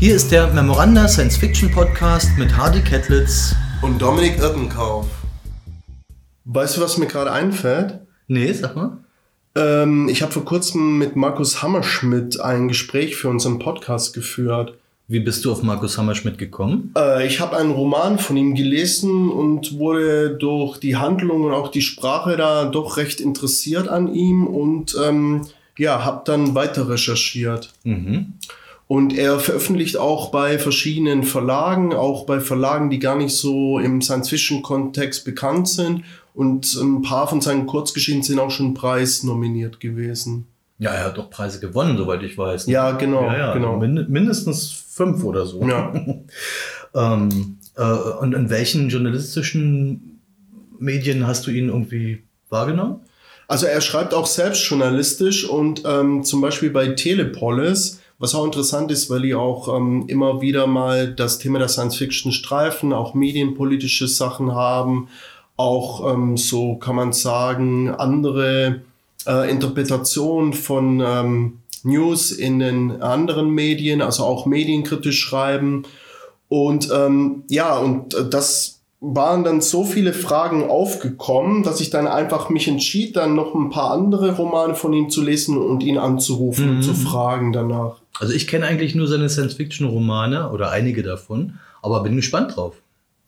Hier ist der Memoranda Science Fiction Podcast mit Hardy Kettlitz und Dominik Irtenkauf. Weißt du, was mir gerade einfällt? Nee, sag mal. Ähm, ich habe vor kurzem mit Markus Hammerschmidt ein Gespräch für unseren Podcast geführt. Wie bist du auf Markus Hammerschmidt gekommen? Äh, ich habe einen Roman von ihm gelesen und wurde durch die Handlung und auch die Sprache da doch recht interessiert an ihm und ähm, ja, habe dann weiter recherchiert. Mhm. Und er veröffentlicht auch bei verschiedenen Verlagen, auch bei Verlagen, die gar nicht so im Science-Fiction-Kontext bekannt sind. Und ein paar von seinen Kurzgeschichten sind auch schon preisnominiert gewesen. Ja, er hat doch Preise gewonnen, soweit ich weiß. Ne? Ja, genau. Ja, ja, genau. Mind mindestens fünf oder so. Ja. ähm, äh, und in welchen journalistischen Medien hast du ihn irgendwie wahrgenommen? Also er schreibt auch selbst journalistisch und ähm, zum Beispiel bei Telepolis was auch interessant ist, weil die auch ähm, immer wieder mal das Thema der Science Fiction streifen, auch medienpolitische Sachen haben, auch ähm, so kann man sagen, andere äh, Interpretationen von ähm, News in den anderen Medien, also auch medienkritisch schreiben. Und ähm, ja, und äh, das waren dann so viele Fragen aufgekommen, dass ich dann einfach mich entschied, dann noch ein paar andere Romane von ihm zu lesen und ihn anzurufen mhm. und zu fragen danach. Also ich kenne eigentlich nur seine Science-Fiction-Romane oder einige davon, aber bin gespannt drauf.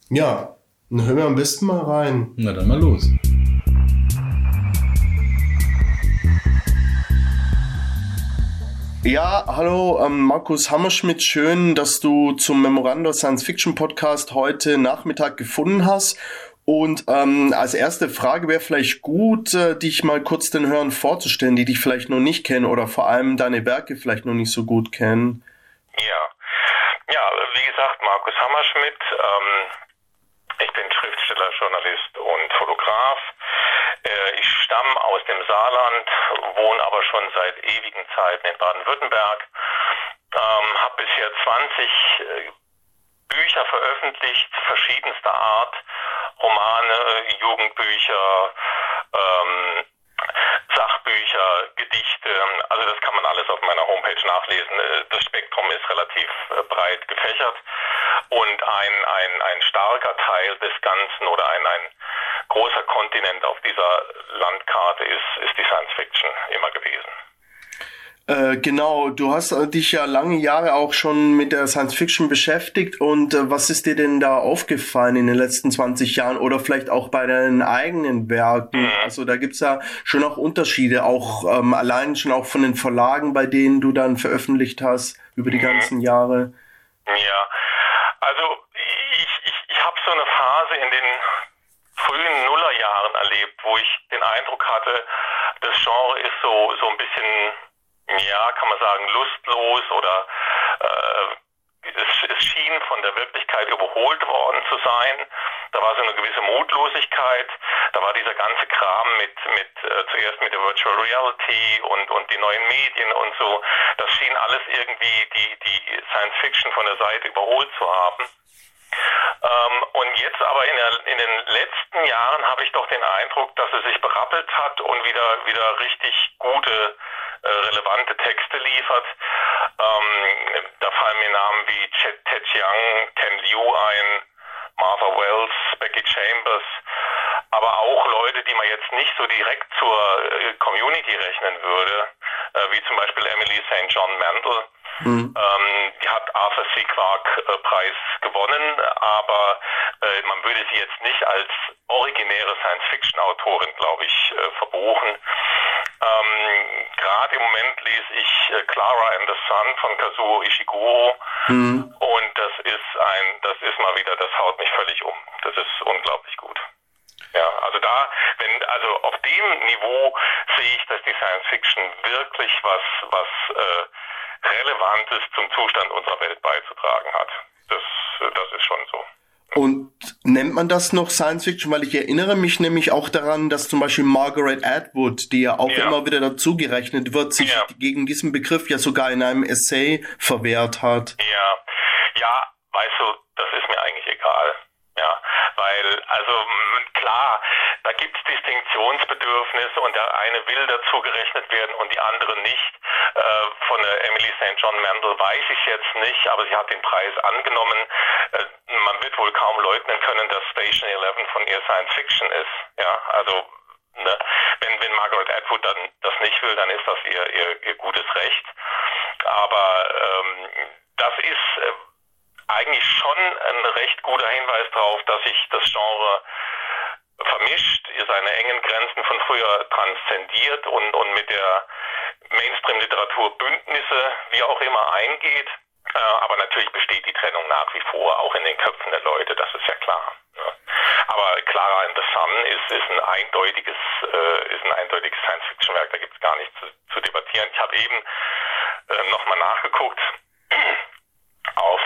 Ja, dann hören wir am besten mal rein. Na dann mal los. Ja, hallo, ähm, Markus Hammerschmidt. Schön, dass du zum Memorando Science Fiction Podcast heute Nachmittag gefunden hast. Und ähm, als erste Frage wäre vielleicht gut, äh, dich mal kurz den Hörern vorzustellen, die dich vielleicht noch nicht kennen oder vor allem deine Werke vielleicht noch nicht so gut kennen. Ja, ja, wie gesagt, Markus Hammerschmidt. Ähm, ich bin Schriftsteller, Journalist und Fotograf. Äh, ich stamme aus dem Saarland, wohne aber schon seit ewigen Zeiten in Baden-Württemberg. Ähm, habe bisher 20 äh, Bücher veröffentlicht, verschiedenster Art Romane, Jugendbücher, ähm, Sachbücher, Gedichte, also das kann man alles auf meiner Homepage nachlesen. Äh, das Spektrum ist relativ äh, breit gefächert und ein, ein, ein starker Teil des Ganzen oder ein, ein großer Kontinent auf dieser Landkarte ist, ist die Science Fiction immer gewesen. Äh, genau, du hast dich ja lange Jahre auch schon mit der Science Fiction beschäftigt und äh, was ist dir denn da aufgefallen in den letzten 20 Jahren oder vielleicht auch bei deinen eigenen Werken? Mhm. Also da gibt's ja schon auch Unterschiede, auch ähm, allein schon auch von den Verlagen, bei denen du dann veröffentlicht hast über die mhm. ganzen Jahre. Ja, also ich, ich, ich habe so eine Phase in den frühen Nullerjahren erlebt, wo ich den Eindruck hatte, das Genre ist so, so ein bisschen ja, kann man sagen, lustlos oder äh, es, es schien von der Wirklichkeit überholt worden zu sein. Da war so eine gewisse Mutlosigkeit. Da war dieser ganze Kram mit, mit äh, zuerst mit der Virtual Reality und, und die neuen Medien und so. Das schien alles irgendwie die, die Science Fiction von der Seite überholt zu haben. Ähm, und jetzt aber in, der, in den letzten Jahren habe ich doch den Eindruck, dass es sich berappelt hat und wieder, wieder richtig gute relevante Texte liefert. Ähm, da fallen mir Namen wie Chet Ted Chiang, Ken Liu ein, Martha Wells, Becky Chambers, aber auch Leute, die man jetzt nicht so direkt zur äh, Community rechnen würde, äh, wie zum Beispiel Emily St. John Mandel. Mhm. Ähm, die hat Arthur C. Clarke äh, Preis gewonnen, aber äh, man würde sie jetzt nicht als originäre Science-Fiction-Autorin, glaube ich, äh, verbuchen. Ähm, Gerade im Moment lese ich äh, Clara and the Sun von Kazuo Ishiguro mhm. und das ist ein, das ist mal wieder, das haut mich völlig um. Das ist unglaublich gut. Ja, also da, wenn, also auf dem Niveau sehe ich, dass die Science Fiction wirklich was, was äh, Relevantes zum Zustand unserer Welt beizutragen hat. Das, das ist schon so. Und nennt man das noch Science Fiction? Weil ich erinnere mich nämlich auch daran, dass zum Beispiel Margaret Atwood, die ja auch ja. immer wieder dazugerechnet wird, sich ja. gegen diesen Begriff ja sogar in einem Essay verwehrt hat. Ja, ja, weißt du, das ist mir eigentlich egal. Ja, weil weil, also klar, da gibt es Distinktionsbedürfnisse und der eine will dazu gerechnet werden und die andere nicht. Äh, von der Emily St. John Mandel weiß ich jetzt nicht, aber sie hat den Preis angenommen. Äh, man wird wohl kaum leugnen können, dass Station 11 von ihr Science Fiction ist. Ja, also ne, wenn, wenn Margaret Atwood dann das nicht will, dann ist das ihr, ihr, ihr gutes Recht. Aber ähm, das ist äh, eigentlich schon ein recht guter Hinweis darauf, dass sich das Genre vermischt, seine engen Grenzen von früher transzendiert und, und mit der Mainstream-Literatur Bündnisse, wie auch immer, eingeht. Äh, aber natürlich besteht die Trennung nach wie vor, auch in den Köpfen der Leute, das ist ja klar. Ja. Aber Clara in the Sun ist, ist ein eindeutiges, äh, ist ein eindeutiges Science-Fiction-Werk, da gibt es gar nichts zu, zu, debattieren. Ich habe eben äh, nochmal nachgeguckt auf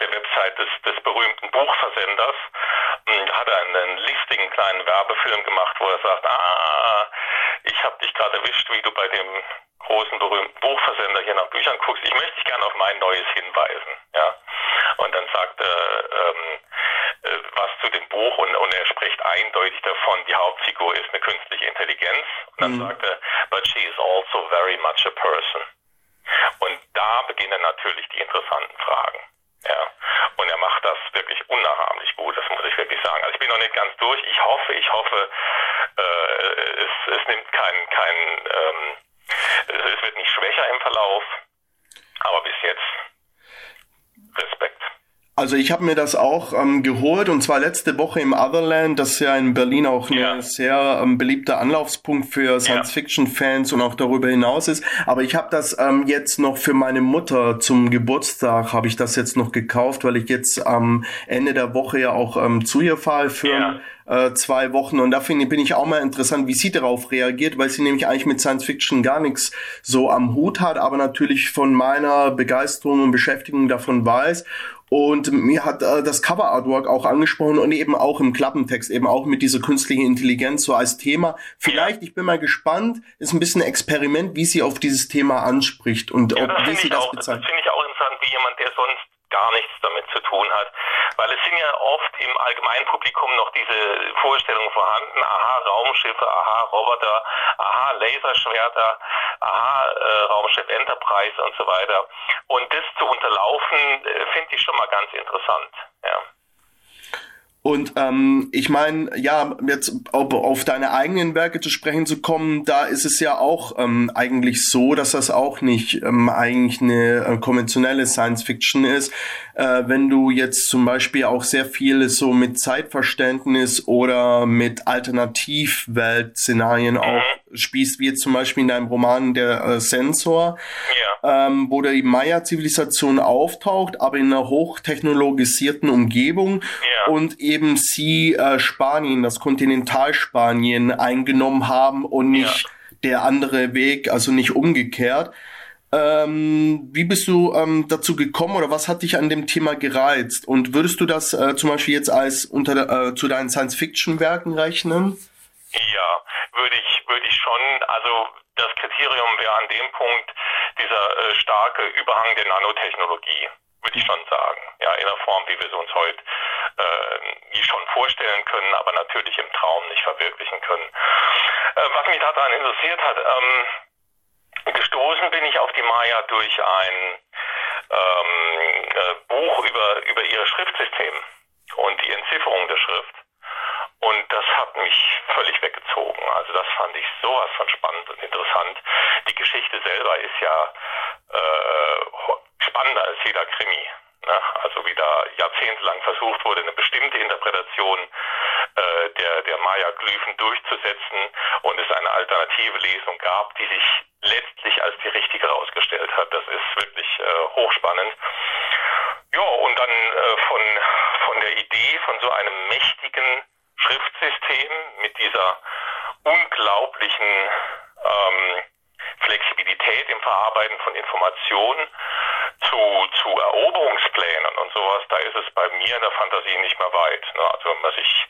der Website des, des berühmten Buchversenders hm, hat er einen listigen kleinen Werbefilm gemacht, wo er sagt, ah, ich habe dich gerade erwischt, wie du bei dem großen berühmten Buchversender hier nach Büchern guckst. Ich möchte dich gerne auf mein Neues hinweisen. Ja. Und dann sagt er ähm, äh, was zu dem Buch und, und er spricht eindeutig davon, die Hauptfigur ist eine künstliche Intelligenz. Und dann mhm. sagt er, but she is also very much a person. Und da beginnen natürlich die interessanten Fragen. Ja. Und er macht das wirklich unnachahmlich gut, das muss ich sagen. Also ich bin noch nicht ganz durch. Ich hoffe, ich hoffe, äh, es, es nimmt kein, kein ähm, es wird nicht schwächer im Verlauf, aber bis jetzt. Also ich habe mir das auch ähm, geholt und zwar letzte Woche im Otherland, das ist ja in Berlin auch ein ja. sehr ähm, beliebter Anlaufspunkt für Science-Fiction-Fans und auch darüber hinaus ist. Aber ich habe das ähm, jetzt noch für meine Mutter zum Geburtstag, habe ich das jetzt noch gekauft, weil ich jetzt am Ende der Woche ja auch ähm, zu ihr fahre für ja äh, zwei Wochen. Und da finde bin ich auch mal interessant, wie sie darauf reagiert, weil sie nämlich eigentlich mit Science Fiction gar nichts so am Hut hat, aber natürlich von meiner Begeisterung und Beschäftigung davon weiß. Und mir hat äh, das Cover Artwork auch angesprochen und eben auch im Klappentext, eben auch mit dieser künstlichen Intelligenz so als Thema. Vielleicht, ich bin mal gespannt, ist ein bisschen ein Experiment, wie sie auf dieses Thema anspricht und ja, ob, wie sie das bezeichnet. Das finde ich auch interessant, wie jemand, der sonst gar nichts damit zu tun hat. Weil es sind ja oft im allgemeinen Publikum noch diese Vorstellungen vorhanden, aha, Raumschiffe, aha, Roboter, aha, Laserschwerter, aha, äh, Raumschiff Enterprise und so weiter. Und das zu unterlaufen, äh, finde ich schon mal ganz interessant. Ja. Und ähm, ich meine, ja, jetzt auf, auf deine eigenen Werke zu sprechen zu kommen, da ist es ja auch ähm, eigentlich so, dass das auch nicht ähm, eigentlich eine äh, konventionelle Science Fiction ist. Äh, wenn du jetzt zum Beispiel auch sehr viel so mit Zeitverständnis oder mit Alternativwelt-Szenarien auch spielst, wie jetzt zum Beispiel in deinem Roman Der äh, Sensor, ja. ähm, wo die Maya-Zivilisation auftaucht, aber in einer hochtechnologisierten Umgebung ja. und eben sie äh, Spanien, das Kontinentalspanien eingenommen haben und nicht ja. der andere Weg, also nicht umgekehrt. Ähm, wie bist du ähm, dazu gekommen oder was hat dich an dem Thema gereizt? Und würdest du das äh, zum Beispiel jetzt als unter äh, zu deinen Science-Fiction-Werken rechnen? Ja, würde ich, würde ich schon. Also das Kriterium wäre an dem Punkt dieser äh, starke Überhang der Nanotechnologie, würde ich schon sagen. Ja, in der Form, wie wir es uns heute äh, schon vorstellen können, aber natürlich im Traum nicht verwirklichen können. Äh, was mich daran interessiert hat, ähm, gestoßen bin ich auf die Maya durch ein ähm, äh, Buch über, über ihr Schriftsystem und die Entzifferung der Schrift. Und das hat mich völlig weggezogen. Also das fand ich sowas von spannend und interessant. Die Geschichte selber ist ja äh, spannender als jeder Krimi. Ne? Also wie da jahrzehntelang versucht wurde, eine bestimmte Interpretation äh, der, der Maya-Glyphen durchzusetzen und es eine alternative Lesung gab, die sich letztlich als die richtige herausgestellt hat. Das ist wirklich äh, hochspannend. Ja, und dann äh, von, von der Idee von so einem mächtigen Schriftsystem mit dieser unglaublichen ähm, Flexibilität im Verarbeiten von Informationen zu, zu Eroberungsplänen und sowas, da ist es bei mir in der Fantasie nicht mehr weit. Ne? Also wenn man sich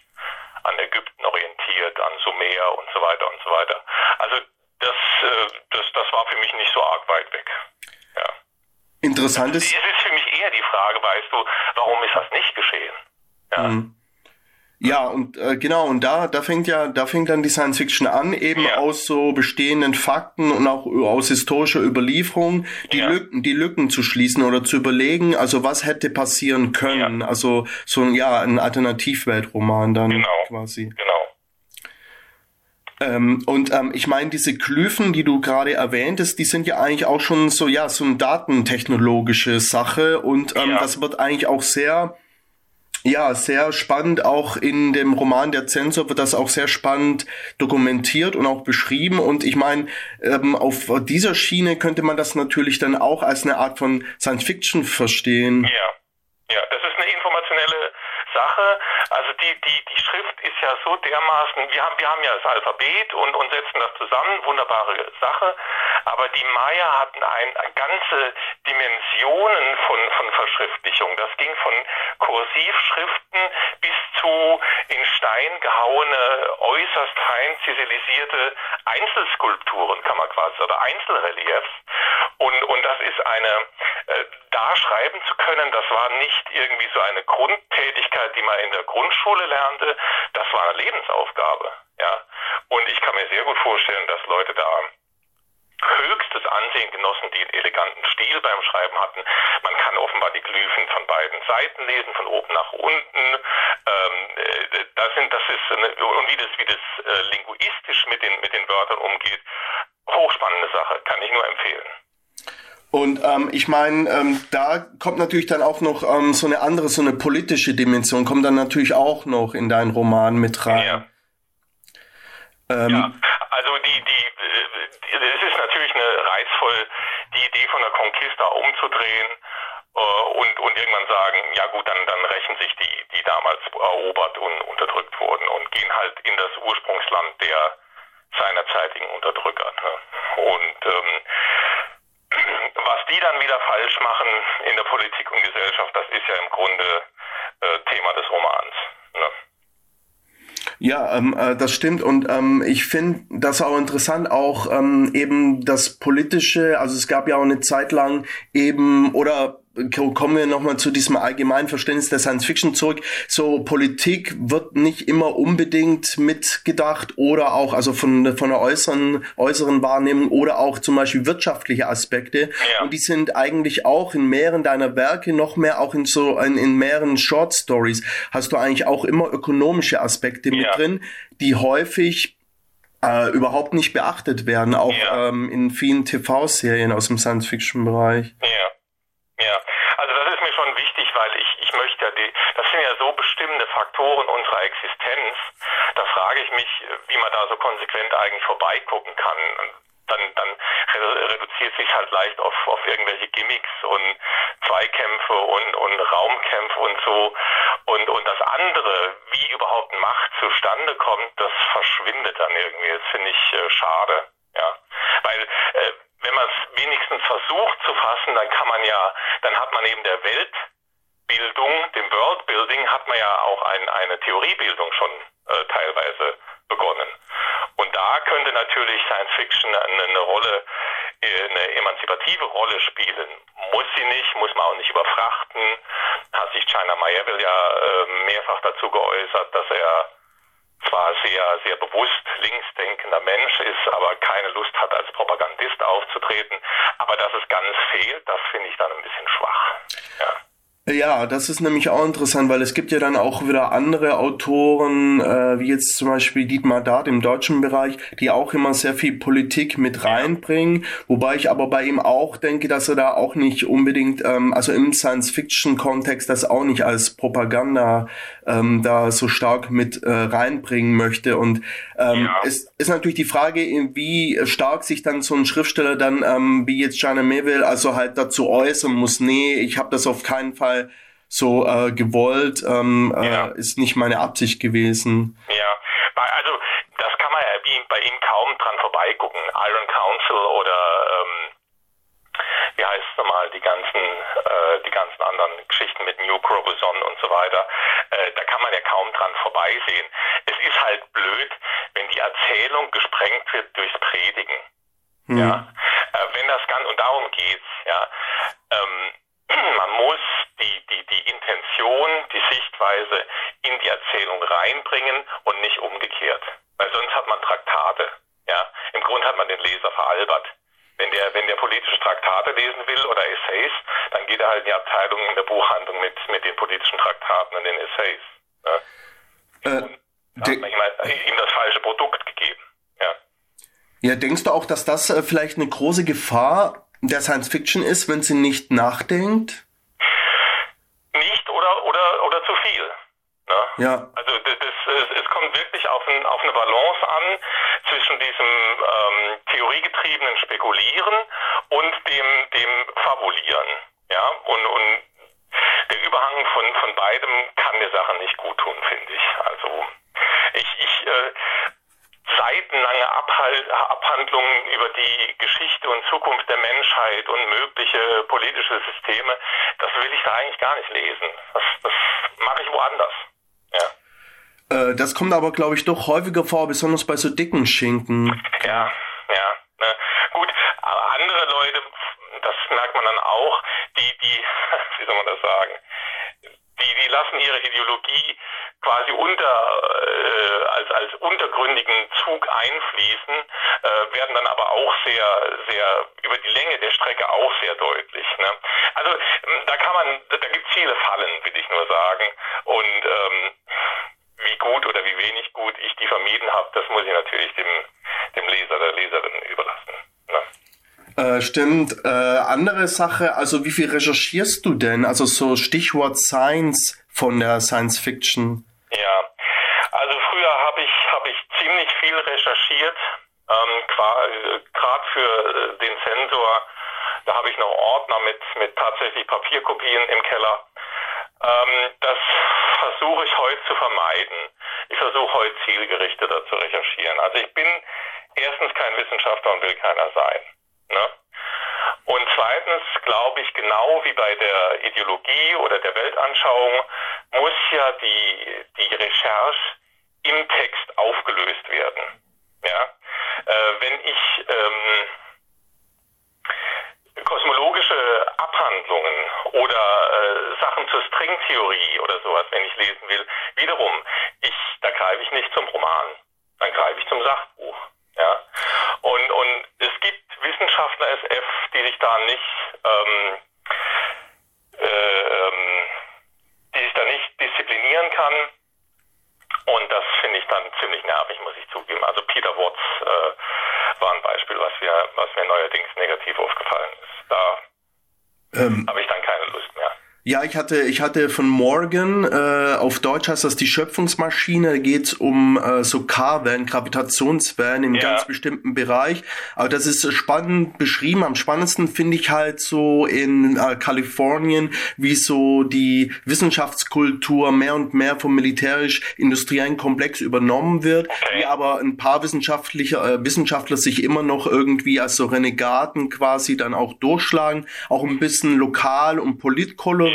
an Ägypten orientiert, an Sumer und so weiter und so weiter. Also das, äh, das, das war für mich nicht so arg weit weg. Ja. Interessant ist. Es ist für mich eher die Frage, weißt du, warum ist das nicht geschehen? Ja. Mhm. Ja, und äh, genau, und da, da fängt ja, da fängt dann die Science Fiction an, eben ja. aus so bestehenden Fakten und auch aus historischer Überlieferung die ja. Lücken, die Lücken zu schließen oder zu überlegen, also was hätte passieren können. Ja. Also so ein ja, ein Alternativweltroman dann genau. quasi. Genau. Ähm, und ähm, ich meine, diese Glyphen, die du gerade erwähntest, die sind ja eigentlich auch schon so, ja, so eine datentechnologische Sache und ähm, das wird eigentlich auch sehr, ja, sehr spannend. Auch in dem Roman Der Zensor wird das auch sehr spannend dokumentiert und auch beschrieben. Und ich meine, ähm, auf dieser Schiene könnte man das natürlich dann auch als eine Art von Science Fiction verstehen. Ja, ja, das ist eine informationelle Sache. Also die, die, die Schrift ist ja so dermaßen, wir haben, wir haben ja das Alphabet und, und setzen das zusammen, wunderbare Sache. Aber die Maya hatten ein, ganze Dimensionen von, von Verschriftlichung. Das ging von Kursivschriften bis zu in Stein gehauene, äußerst fein ziselisierte Einzelskulpturen, kann man quasi, oder Einzelreliefs. Und, und das ist eine, äh, da schreiben zu können, das war nicht irgendwie so eine Grundtätigkeit, die man in der Grundschule lernte, das war eine Lebensaufgabe. Ja? Und ich kann mir sehr gut vorstellen, dass Leute da höchstes Ansehen genossen, die einen eleganten Stil beim Schreiben hatten. Man kann offenbar die Glyphen von beiden Seiten lesen, von oben nach unten. Ähm, äh, das sind, das ist eine, und wie das, wie das äh, linguistisch mit den mit den Wörtern umgeht, hochspannende Sache, kann ich nur empfehlen. Und ähm, ich meine, ähm, da kommt natürlich dann auch noch ähm, so eine andere, so eine politische Dimension, kommt dann natürlich auch noch in deinen Roman mit rein. Ja. Ähm, ja, also die, die, äh, es ist natürlich eine reizvoll, die Idee von der Conquista umzudrehen äh, und, und irgendwann sagen, ja gut, dann, dann rächen sich die, die damals erobert und unterdrückt wurden und gehen halt in das Ursprungsland der seinerzeitigen Unterdrücker. Ne? Und ähm, die dann wieder falsch machen in der Politik und Gesellschaft, das ist ja im Grunde äh, Thema des Romans. Ne? Ja, ähm, äh, das stimmt und ähm, ich finde das auch interessant, auch ähm, eben das politische, also es gab ja auch eine Zeit lang eben oder kommen wir nochmal zu diesem allgemeinen Verständnis der Science Fiction zurück. So Politik wird nicht immer unbedingt mitgedacht oder auch also von von der äußeren äußeren Wahrnehmung oder auch zum Beispiel wirtschaftliche Aspekte. Ja. Und die sind eigentlich auch in mehreren deiner Werke noch mehr auch in so in, in mehreren Short Stories hast du eigentlich auch immer ökonomische Aspekte mit drin, die häufig äh, überhaupt nicht beachtet werden, auch ja. ähm, in vielen TV-Serien aus dem Science-Fiction-Bereich. Ja. Ja, also das ist mir schon wichtig, weil ich, ich möchte ja die, das sind ja so bestimmende Faktoren unserer Existenz. Da frage ich mich, wie man da so konsequent eigentlich vorbeigucken kann. Dann, dann reduziert sich halt leicht auf, auf irgendwelche Gimmicks und Zweikämpfe und, und Raumkämpfe und so. Und, und das andere, wie überhaupt Macht zustande kommt, das verschwindet dann irgendwie. Das finde ich äh, schade. Ja, weil äh, wenn man es wenigstens versucht zu fassen, dann kann man ja, dann hat man eben der Weltbildung, dem Worldbuilding, hat man ja auch ein, eine Theoriebildung schon äh, teilweise begonnen. Und da könnte natürlich Science Fiction eine, eine Rolle, äh, eine emanzipative Rolle spielen. Muss sie nicht, muss man auch nicht überfrachten. Hat sich China Mayeville ja äh, mehrfach dazu geäußert, dass er zwar sehr, sehr bewusst linksdenkender Mensch ist, aber keine Lust hat, als Propagandist aufzutreten. Aber dass es ganz fehlt, das finde ich dann ein bisschen schwach. Ja. Ja, das ist nämlich auch interessant, weil es gibt ja dann auch wieder andere Autoren, äh, wie jetzt zum Beispiel Dietmar Dart im deutschen Bereich, die auch immer sehr viel Politik mit reinbringen, wobei ich aber bei ihm auch denke, dass er da auch nicht unbedingt, ähm, also im Science-Fiction-Kontext das auch nicht als Propaganda ähm, da so stark mit äh, reinbringen möchte. Und ähm, ja. es ist natürlich die Frage, wie stark sich dann so ein Schriftsteller dann, ähm, wie jetzt Jana Melville, also halt dazu äußern muss, nee, ich habe das auf keinen Fall so äh, gewollt, ähm, äh, ja. äh, ist nicht meine Absicht gewesen. Ja, also das kann man ja bei ihm kaum dran vorbeigucken. Iron Council oder ähm, wie heißt es nochmal, die ganzen, äh, die ganzen anderen Geschichten mit New Crobuzon und so weiter, äh, da kann man ja kaum dran vorbeisehen. Es ist halt blöd, wenn die Erzählung gesprengt wird durchs Predigen. Hm. Ja, äh, wenn das ganz, und darum geht's, ja, ähm, man muss die, die, die Intention, die Sichtweise in die Erzählung reinbringen und nicht umgekehrt. Weil sonst hat man Traktate. Ja, im Grunde hat man den Leser veralbert. Wenn der, wenn der politische Traktate lesen will oder Essays, dann geht er halt in die Abteilung in der Buchhandlung mit, mit den politischen Traktaten und den Essays. Ja. Äh, da hat man ihm, halt, ihm das falsche Produkt gegeben. Ja. ja, denkst du auch, dass das äh, vielleicht eine große Gefahr der Science Fiction ist, wenn sie nicht nachdenkt? Nicht oder, oder, oder zu viel. Ne? Ja. Also das, es, es kommt wirklich auf, ein, auf eine Balance an zwischen diesem ähm, theoriegetriebenen Spekulieren und dem, dem Fabulieren. Ja, und, und der Überhang von, von beidem kann der Sache nicht gut tun, finde ich. Also ich, ich äh, Abhandlungen über die Geschichte und Zukunft der Menschheit und mögliche politische Systeme, das will ich da eigentlich gar nicht lesen. Das, das mache ich woanders. Ja. Äh, das kommt aber, glaube ich, doch häufiger vor, besonders bei so dicken Schinken. Ja, ja. Ne. Gut, andere Leute, das merkt man dann auch, die, die, wie soll man das sagen, die, die lassen ihre Ideologie quasi unter, äh, als, als untergründigen Zug einfließen, äh, werden dann aber auch sehr, sehr über die Länge der Strecke auch sehr deutlich. Ne? Also da kann man, da gibt es viele Fallen, will ich nur sagen. Und ähm, wie gut oder wie wenig gut ich die vermieden habe, das muss ich natürlich dem, dem Leser, der Leserin überlassen. Ne? Äh, stimmt. Äh, andere Sache, also wie viel recherchierst du denn? Also so Stichwort Science von der Science Fiction. Ja, also früher habe ich, hab ich ziemlich viel recherchiert, ähm, gerade für äh, den Sensor. Da habe ich noch Ordner mit, mit tatsächlich Papierkopien im Keller. Ähm, das versuche ich heute zu vermeiden. Ich versuche heute zielgerichteter zu recherchieren. Also ich bin erstens kein Wissenschaftler und will keiner sein. Ne? Und zweitens glaube ich, genau wie bei der Ideologie oder der Weltanschauung, muss ja die, die Recherche im Text aufgelöst werden. Ja? Äh, wenn ich ähm, kosmologische Abhandlungen oder äh, Sachen zur Stringtheorie oder sowas, wenn ich lesen will, wiederum, ich, da greife ich nicht zum Roman, dann greife ich zum Sachbuch. Ja? Und, und Wissenschaftler SF, die sich da nicht ähm, äh, ähm, die sich da nicht disziplinieren kann. Und das finde ich dann ziemlich nervig, muss ich zugeben. Also Peter Watts äh, war ein Beispiel, was mir, was mir neuerdings negativ aufgefallen ist. Da ähm, habe ich dann keine Lust mehr. Ja, ich hatte, ich hatte von Morgan, äh, auf Deutsch heißt das die Schöpfungsmaschine, geht's um äh, so K-Wellen, Gravitationswellen im ja. ganz bestimmten Bereich. Aber das ist spannend beschrieben. Am spannendsten finde ich halt so in äh, Kalifornien, wie so die Wissenschaftskultur mehr und mehr vom militärisch-industriellen Komplex übernommen wird, okay. wie aber ein paar wissenschaftliche, äh, Wissenschaftler sich immer noch irgendwie als so Renegaten quasi dann auch durchschlagen, auch ein bisschen lokal und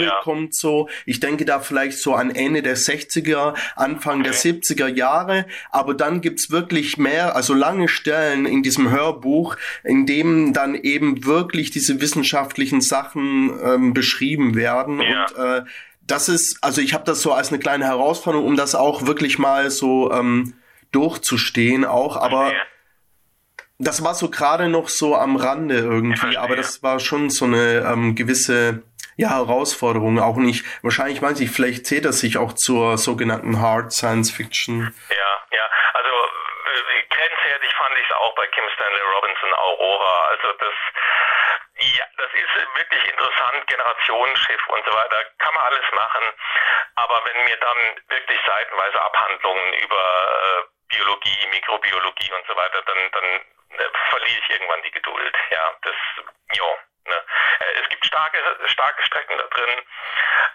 politkolorit ja. kommt so. Ich denke da vielleicht so an Ende der 60er, Anfang okay. der 70er Jahre. Aber dann gibt's wirklich mehr, also lange Stellen in diesem Hörbuch, in dem dann eben wirklich diese wissenschaftlichen Sachen ähm, beschrieben werden. Ja. Und äh, das ist, also ich habe das so als eine kleine Herausforderung, um das auch wirklich mal so ähm, durchzustehen auch. Aber okay das war so gerade noch so am Rande irgendwie, aber das war schon so eine ähm, gewisse ja, Herausforderungen auch nicht. Wahrscheinlich weiß ich, vielleicht zählt das sich auch zur sogenannten Hard Science Fiction. Ja, ja. Also grenzwertig fand ich es auch bei Kim Stanley Robinson Aurora. Also das ja, das ist wirklich interessant, Generationenschiff und so weiter, kann man alles machen. Aber wenn mir dann wirklich seitenweise Abhandlungen über äh, Biologie, Mikrobiologie und so weiter, dann, dann äh, verliere ich irgendwann die Geduld. Ja, das, ja. Ne? Äh, es gibt starke, starke Strecken da drin,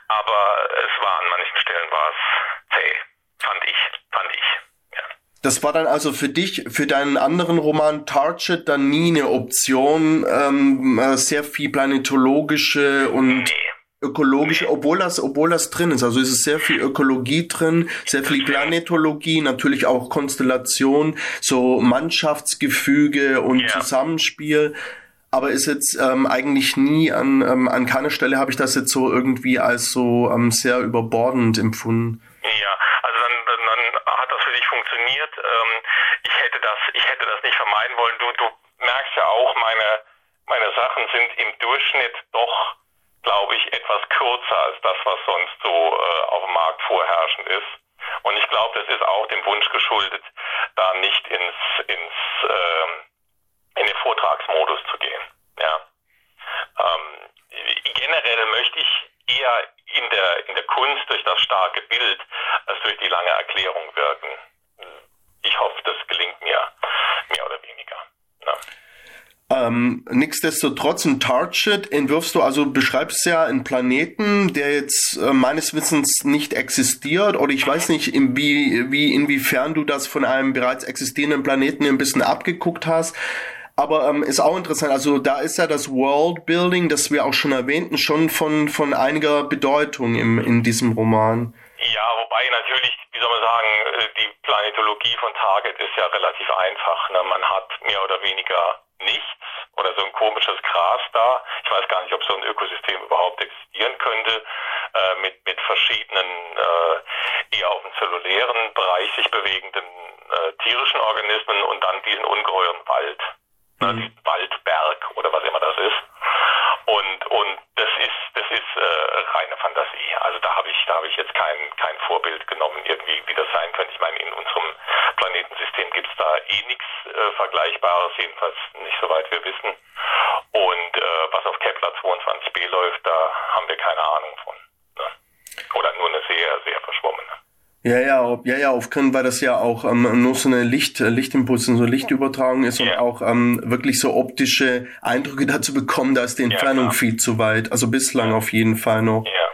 aber es war an manchen Stellen war es zäh, fand ich, fand ich. Ja. Das war dann also für dich, für deinen anderen Roman Target dann nie eine Option, ähm, äh, sehr viel planetologische und nee. ökologische, nee. obwohl das, obwohl das drin ist. Also ist es sehr viel Ökologie drin, sehr viel Planetologie, natürlich auch Konstellation, so Mannschaftsgefüge und ja. Zusammenspiel. Aber ist jetzt ähm, eigentlich nie an, ähm, an keiner Stelle habe ich das jetzt so irgendwie als so ähm, sehr überbordend empfunden. Ja, also dann, dann, hat das für dich funktioniert. Ähm, ich hätte das, ich hätte das nicht vermeiden wollen. Du, du merkst ja auch, meine, meine Sachen sind im Durchschnitt doch, glaube ich, etwas kürzer als das, was sonst so äh, auf dem Markt vorherrschend ist. Und ich glaube, das ist auch dem Wunsch geschuldet, da nicht ins, ins ähm, in den Vortragsmodus zu gehen. Ja. Ähm, generell möchte ich eher in der, in der Kunst durch das starke Bild als durch die lange Erklärung wirken. Ich hoffe, das gelingt mir mehr oder weniger. Ja. Ähm, nichtsdestotrotz ein Target entwirfst du, also beschreibst ja einen Planeten, der jetzt äh, meines Wissens nicht existiert oder ich mhm. weiß nicht, in wie, wie, inwiefern du das von einem bereits existierenden Planeten ein bisschen abgeguckt hast. Aber ähm, ist auch interessant, also da ist ja das Worldbuilding, das wir auch schon erwähnten, schon von, von einiger Bedeutung im, in diesem Roman. Ja, wobei natürlich, wie soll man sagen, äh, die Planetologie von Target ist ja relativ einfach. Ne? Man hat mehr oder weniger nichts oder so ein komisches Gras da. Ich weiß gar nicht, ob so ein Ökosystem überhaupt existieren könnte, äh, mit, mit verschiedenen, äh, eher auf dem zellulären Bereich sich bewegenden äh, tierischen Organismen und dann diesen ungeheuren Wald mhm. Waldberg oder was immer das ist. Und, und das ist, das ist äh, reine Fantasie. Also da habe ich, da habe ich jetzt kein, kein Vorbild genommen, irgendwie, wie das sein könnte. Ich meine, in unserem Planetensystem gibt es da eh nichts äh, Vergleichbares, jedenfalls nicht soweit wir wissen. Und äh, was auf Kepler 22b läuft, da haben wir keine Ahnung von. Ne? Oder nur eine sehr, sehr verschwommene. Ja, ja, ja, ja, können, weil das ja auch ähm, nur so eine Licht, äh, Lichtimpuls und so Lichtübertragung ist yeah. und auch ähm, wirklich so optische Eindrücke dazu bekommen, da ist die Entfernung ja, viel zu weit. Also bislang auf jeden Fall noch. Ja,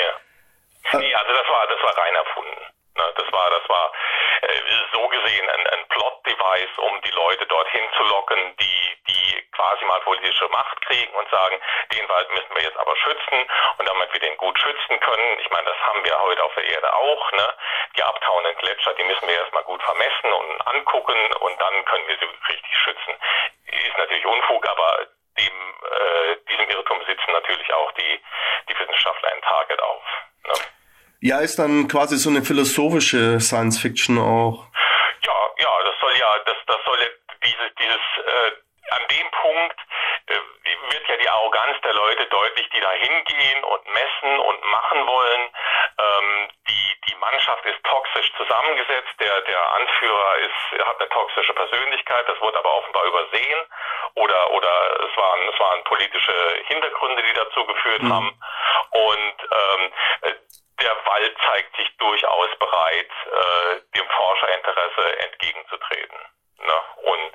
ja. Nee, also das war, das war rein erfunden. Ne? Das war, das war äh, so gesehen ein, ein Plot-Device, um die Leute dorthin zu locken, die, die quasi mal politische Macht kriegen und sagen, den Wald müssen wir jetzt aber schützen und damit wir den gut schützen können, ich meine, das haben wir heute auf der Erde auch, ne? die abtauenden Gletscher, die müssen wir erstmal gut vermessen und angucken und dann können wir sie richtig schützen. Ist natürlich Unfug, aber dem, äh, diesem Irrtum sitzen natürlich auch die, die Wissenschaftler in Target auf. Ne? Ja, ist dann quasi so eine philosophische Science Fiction auch. Ja, ja, das soll ja, das, das soll ja dieses, dieses, äh, an dem Punkt äh, wird ja die Arroganz der Leute deutlich, die da hingehen und messen und machen wollen. Ähm, die, die Mannschaft ist toxisch zusammengesetzt, der, der Anführer ist, hat eine toxische Persönlichkeit, das wurde aber offenbar übersehen. Oder, oder es waren, es waren politische Hintergründe, die dazu geführt mhm. haben. Und ähm, der Wald zeigt sich durchaus bereit, äh, dem Forscherinteresse entgegenzutreten. Ne? Und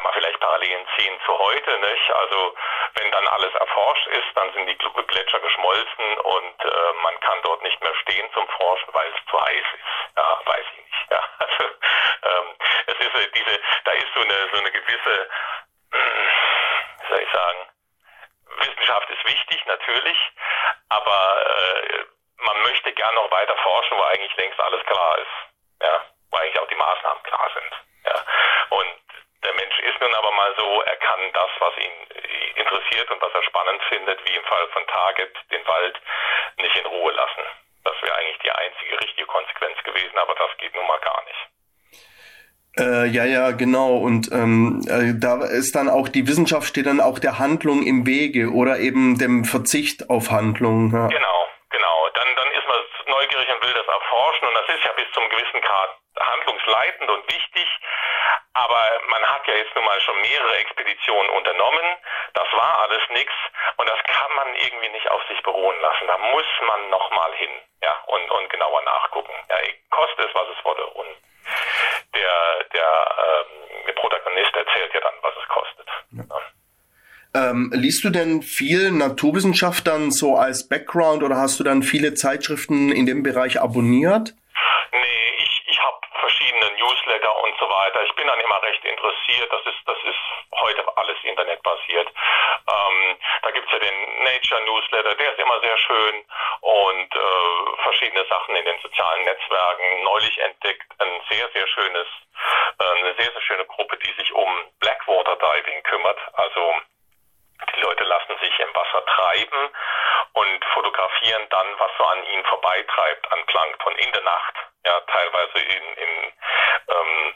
kann man vielleicht Parallelen ziehen zu heute, nicht? Also wenn dann alles erforscht ist, dann sind die Gletscher geschmolzen und äh, man kann dort nicht mehr stehen zum Forschen, weil es zu heiß ist. Ja, weiß ich nicht. Ja, also ähm, es ist äh, diese, da ist so eine so eine gewisse, wie soll ich sagen, Wissenschaft ist wichtig natürlich, aber äh, man möchte gern noch weiter forschen, wo eigentlich längst alles klar ist. Ja, wo eigentlich auch die Maßnahmen klar sind. Ja. Und nun aber mal so, er kann das, was ihn interessiert und was er spannend findet, wie im Fall von Target, den Wald nicht in Ruhe lassen. Das wäre eigentlich die einzige richtige Konsequenz gewesen, aber das geht nun mal gar nicht. Äh, ja, ja, genau. Und ähm, äh, da ist dann auch die Wissenschaft steht dann auch der Handlung im Wege oder eben dem Verzicht auf Handlung. Ja. Genau, genau. Dann, dann ist man neugierig und will das erforschen und das ist ja bis zum gewissen Grad handlungsleitend und wichtig. Aber man hat ja jetzt nun mal schon mehrere Expeditionen unternommen. Das war alles nichts und das kann man irgendwie nicht auf sich beruhen lassen. Da muss man nochmal hin ja, und, und genauer nachgucken. Ja, kostet es, was es wolle. Und der, der, ähm, der Protagonist erzählt ja dann, was es kostet. Ja. Ähm, liest du denn viel Naturwissenschaft dann so als Background oder hast du dann viele Zeitschriften in dem Bereich abonniert? Nee, ich, ich habe verschiedene Newsletter und so weiter. Ich bin dann immer recht interessiert. Das ist, das ist heute alles internetbasiert. Ähm, da gibt's ja den Nature Newsletter, der ist immer sehr schön und äh, verschiedene Sachen in den sozialen Netzwerken. Neulich entdeckt ein sehr, sehr schönes, äh, eine sehr, sehr schöne Gruppe, die sich um Blackwater Diving kümmert. Also die Leute lassen sich im Wasser treiben und fotografieren dann, was so an ihnen vorbeitreibt an Plankton in der Nacht. Ja, teilweise in, in, ähm,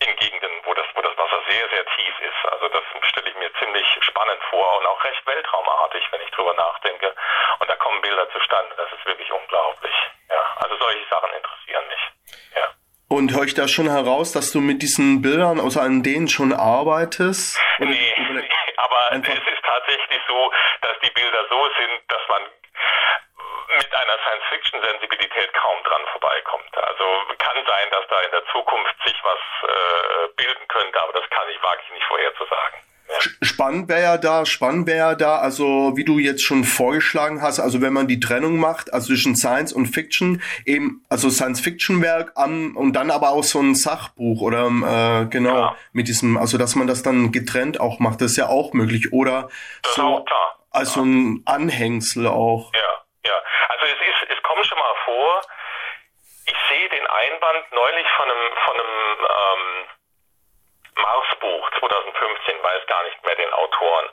in Gegenden, wo das, wo das Wasser sehr, sehr tief ist. Also das stelle ich mir ziemlich spannend vor und auch recht weltraumartig, wenn ich drüber nachdenke. Und da kommen Bilder zustande. Das ist wirklich unglaublich. Ja, also solche Sachen interessieren mich. Ja. Und höre ich da schon heraus, dass du mit diesen Bildern, also an denen schon arbeitest? Nee, aber es ist tatsächlich so, dass die Bilder so sind, dass man mit einer Science-Fiction-Sensibilität kaum dran vorbeikommt. Kann sein, dass da in der Zukunft sich was äh, bilden könnte, aber das kann ich, wage ich nicht vorherzusagen. Spannend wäre ja da, spannend wäre ja da, also wie du jetzt schon vorgeschlagen hast, also wenn man die Trennung macht, also zwischen Science und Fiction, eben, also Science-Fiction-Werk am und dann aber auch so ein Sachbuch oder äh, genau ja. mit diesem, also dass man das dann getrennt auch macht, das ist ja auch möglich. Oder das so also ein Anhängsel auch. Ja, ja. Also es ist, es kommt schon mal vor, ich sehe den Einband neulich von einem, von einem ähm, Marsbuch 2015, weiß gar nicht mehr den Autoren.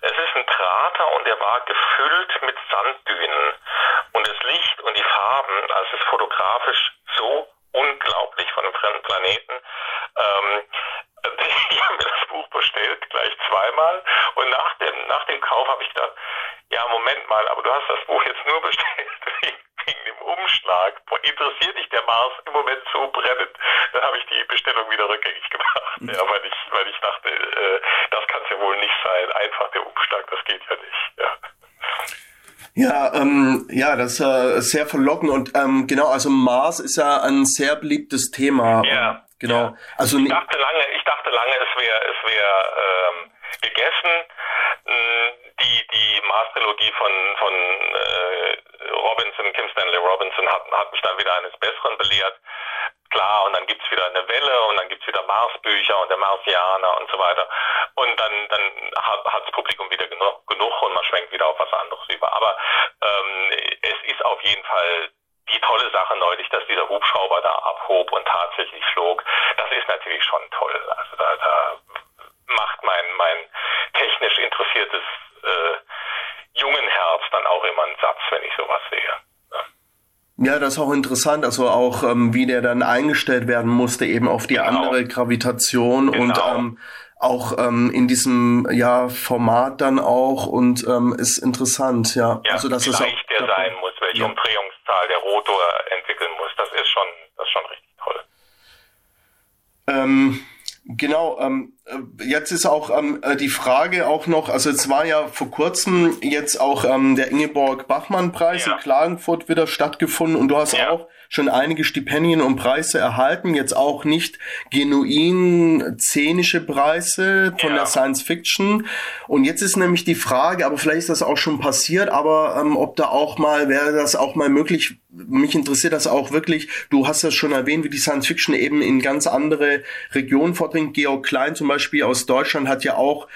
Es ist ein Krater und der war gefüllt mit Sanddünen. Und das Licht und die Farben, also es ist fotografisch so unglaublich von einem fremden Planeten. Ähm, ich habe mir das Buch bestellt, gleich zweimal. Und nach dem, nach dem Kauf habe ich gedacht, ja, Moment mal, aber du hast das Buch jetzt nur bestellt. Interessiert dich der Mars im Moment so brennend? Dann habe ich die Bestellung wieder rückgängig gemacht. Mhm. Ja, weil ich, weil ich dachte, äh, das kann es ja wohl nicht sein. Einfach der Umschlag, das geht ja nicht. Ja. Ja, ähm, ja, das ist äh, sehr verlockend und ähm, genau, also Mars ist ja ein sehr beliebtes Thema. Ja. Genau. Ja. Also ich dachte ich dachte lange, es wäre, es wäre ähm, gegessen. Hm, die die Mars-Trilogie von von äh, Robinson, Kim Stanley Robinson hat, hat mich dann wieder eines Besseren belehrt. Klar, und dann gibt's wieder eine Welle und dann gibt's wieder Mars-Bücher und der Marsianer und so weiter. Und dann, dann hat, hat das Publikum wieder genug, genug und man schwenkt wieder auf was anderes über. Aber ähm, es ist auf jeden Fall die tolle Sache neulich, dass dieser Hubschrauber da abhob und tatsächlich flog. Das ist natürlich schon toll. Also da, da macht mein, mein technisch interessiertes äh, jungen Herz dann auch immer einen Satz, wenn ich sowas sehe. Ja, das ist auch interessant, also auch ähm, wie der dann eingestellt werden musste, eben auf die genau. andere Gravitation genau. und ähm, auch ähm, in diesem ja Format dann auch und ähm, ist interessant, ja. ja also das ist auch, der sein muss, welche ja. Umdrehungszahl der Rotor entwickeln muss, das ist schon, das ist schon richtig toll. Genau, ähm, äh, jetzt ist auch ähm, äh, die Frage auch noch, also es war ja vor kurzem jetzt auch ähm, der Ingeborg-Bachmann-Preis ja. in Klagenfurt wieder stattgefunden und du hast ja. auch schon einige Stipendien und Preise erhalten, jetzt auch nicht genuin szenische Preise von ja. der Science Fiction. Und jetzt ist nämlich die Frage, aber vielleicht ist das auch schon passiert, aber ähm, ob da auch mal, wäre das auch mal möglich, mich interessiert das auch wirklich, du hast das schon erwähnt, wie die Science Fiction eben in ganz andere Regionen vordringt. Georg Klein zum Beispiel aus Deutschland hat ja auch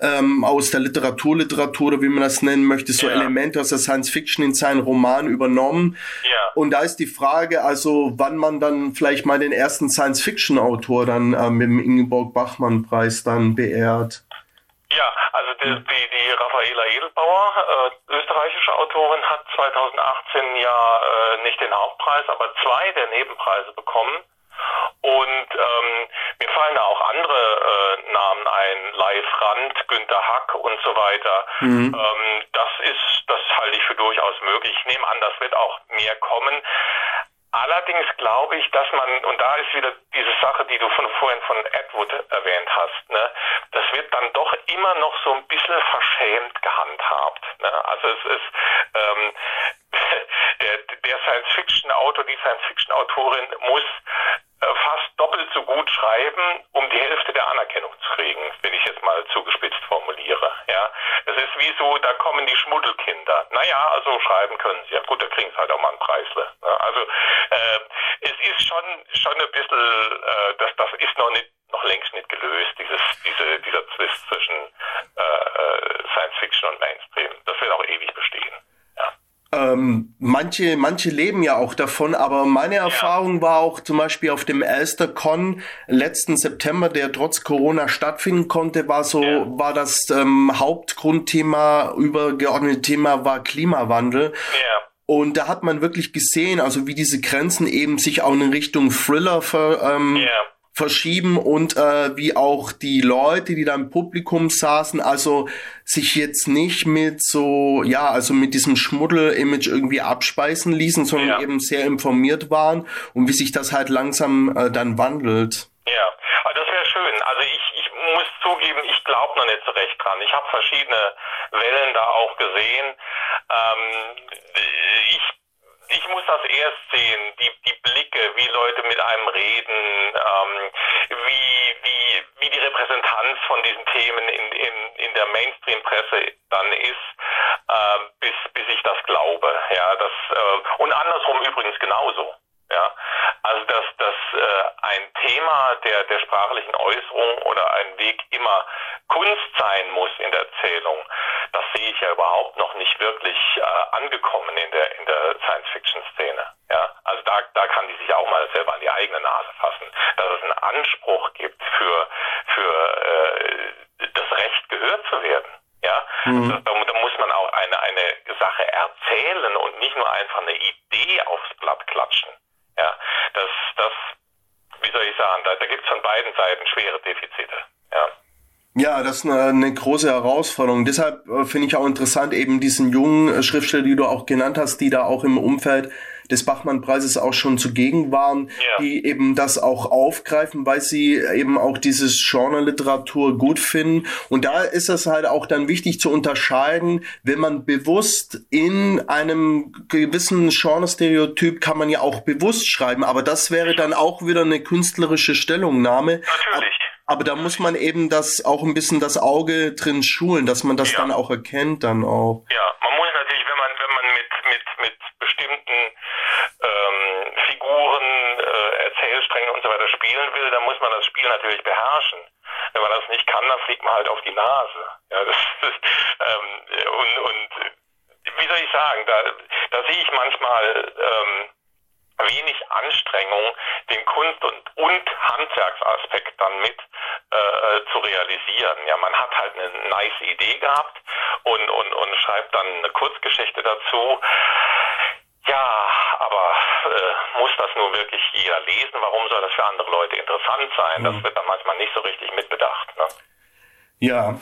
ähm, aus der Literatur, Literatur oder wie man das nennen möchte, so ja. Elemente aus der Science Fiction in seinen Roman übernommen. Ja. Und da ist die Frage, also wann man dann vielleicht mal den ersten Science Fiction Autor dann äh, mit dem Ingeborg Bachmann Preis dann beehrt. Ja, also die, die, die Raffaela Edelbauer, äh, österreichische Autorin, hat 2018 ja äh, nicht den Hauptpreis, aber zwei der Nebenpreise bekommen. Und ähm, mir fallen da auch andere äh, Namen ein, Leif Rand, Günter Hack und so weiter. Mhm. Ähm, das ist, das halte ich für durchaus möglich. Ich nehme an, das wird auch mehr kommen. Allerdings glaube ich, dass man, und da ist wieder diese Sache, die du von vorhin von Edward erwähnt hast, ne, das wird dann doch immer noch so ein bisschen verschämt gehandhabt. Ne? Also es ist ähm, der, der Science-Fiction-Autor, die Science-Fiction-Autorin muss fast doppelt so gut schreiben, um die Hälfte der Anerkennung zu kriegen, wenn ich jetzt mal zugespitzt formuliere. Ja, es ist wie so, da kommen die Schmuddelkinder. Naja, also schreiben können sie. Ja gut, da kriegen sie halt auch mal einen Preisle. Ne? Also äh, es ist schon schon ein bisschen, äh, das das ist noch nicht noch längst nicht gelöst, dieses diese dieser Zwist zwischen äh, äh Science Fiction und Mainstream. Das wird auch ewig bestehen. Ja. Ähm, manche, manche leben ja auch davon, aber meine Erfahrung war auch zum Beispiel auf dem ElsterCon letzten September, der trotz Corona stattfinden konnte, war so, ja. war das ähm, Hauptgrundthema, übergeordnete Thema war Klimawandel. Ja. Und da hat man wirklich gesehen, also wie diese Grenzen eben sich auch in Richtung Thriller ver, ähm, ja verschieben und äh, wie auch die Leute, die da im Publikum saßen, also sich jetzt nicht mit so, ja, also mit diesem Schmuddel-Image irgendwie abspeisen ließen, sondern ja. eben sehr informiert waren und wie sich das halt langsam äh, dann wandelt. Ja, also das wäre schön. Also ich, ich muss zugeben, ich glaube noch nicht so recht dran. Ich habe verschiedene Wellen da auch gesehen. Ähm, das erst sehen, die, die Blicke, wie Leute mit einem reden, ähm, wie, wie, wie die Repräsentanz von diesen Themen in, in, in der Mainstream-Presse dann ist, äh, bis, bis ich das glaube. Ja, das, äh, und andersrum übrigens genauso. Ja, also dass, dass äh, ein Thema der, der sprachlichen Äußerung oder ein Weg immer Kunst sein muss in der Erzählung, das sehe ich ja überhaupt noch nicht wirklich äh, angekommen in der, in der Science-Fiction-Szene. Ja, also da, da kann die sich auch mal selber an die eigene Nase fassen, dass es einen Anspruch gibt für, für äh, das Recht gehört zu werden. Ja, mhm. also, da, da, muss man auch eine, eine Sache erzählen und nicht nur einfach eine Idee aufs Blatt klatschen. Ja, das, das, wie soll ich sagen, da, da gibt es von beiden Seiten schwere Defizite. Ja. Ja, das ist eine, eine große Herausforderung. Deshalb äh, finde ich auch interessant, eben diesen jungen äh, Schriftsteller, die du auch genannt hast, die da auch im Umfeld des Bachmann-Preises auch schon zugegen waren, ja. die eben das auch aufgreifen, weil sie eben auch dieses Genreliteratur gut finden. Und da ist es halt auch dann wichtig zu unterscheiden, wenn man bewusst in einem gewissen Genre-Stereotyp kann man ja auch bewusst schreiben, aber das wäre dann auch wieder eine künstlerische Stellungnahme. Natürlich. Aber da muss man eben das auch ein bisschen das Auge drin schulen, dass man das ja. dann auch erkennt dann auch. Ja, man muss natürlich, wenn man, wenn man mit, mit, mit bestimmten ähm, Figuren, äh, Erzählsträngen und so weiter spielen will, dann muss man das Spiel natürlich beherrschen. Wenn man das nicht kann, dann fliegt man halt auf die Nase. Ja, das, das, ähm, und, und wie soll ich sagen, da, da sehe ich manchmal ähm, wenig Anstrengung, den Kunst- und, und Handwerksaspekt dann mit äh, zu realisieren. Ja, man hat halt eine nice Idee gehabt und, und, und schreibt dann eine Kurzgeschichte dazu. Ja, aber äh, muss das nur wirklich jeder lesen? Warum soll das für andere Leute interessant sein? Das mhm. wird dann manchmal nicht so richtig mitbedacht. Ne? Ja,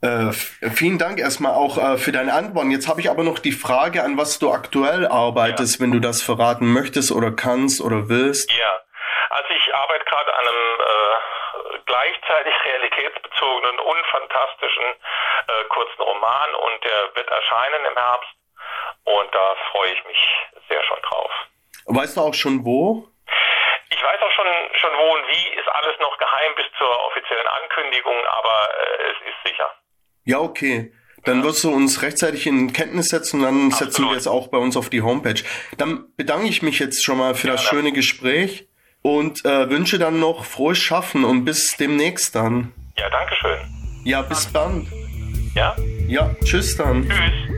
äh, vielen Dank erstmal auch äh, für deine Antworten. Jetzt habe ich aber noch die Frage, an was du aktuell arbeitest, ja. wenn du das verraten möchtest oder kannst oder willst. Ja, also ich arbeite gerade an einem äh, gleichzeitig realitätsbezogenen und fantastischen äh, kurzen Roman und der wird erscheinen im Herbst und da freue ich mich sehr schon drauf. Weißt du auch schon wo? Ich weiß auch schon, schon wo und wie, ist alles noch geheim bis zur offiziellen Ankündigung, aber äh, es ist sicher. Ja, okay. Dann wirst du uns rechtzeitig in Kenntnis setzen und dann Absolut. setzen wir es auch bei uns auf die Homepage. Dann bedanke ich mich jetzt schon mal für ja, das schöne Gespräch und äh, wünsche dann noch frohes Schaffen und bis demnächst dann. Ja, danke schön. Ja, bis dann. Ja? Ja, tschüss dann. Tschüss.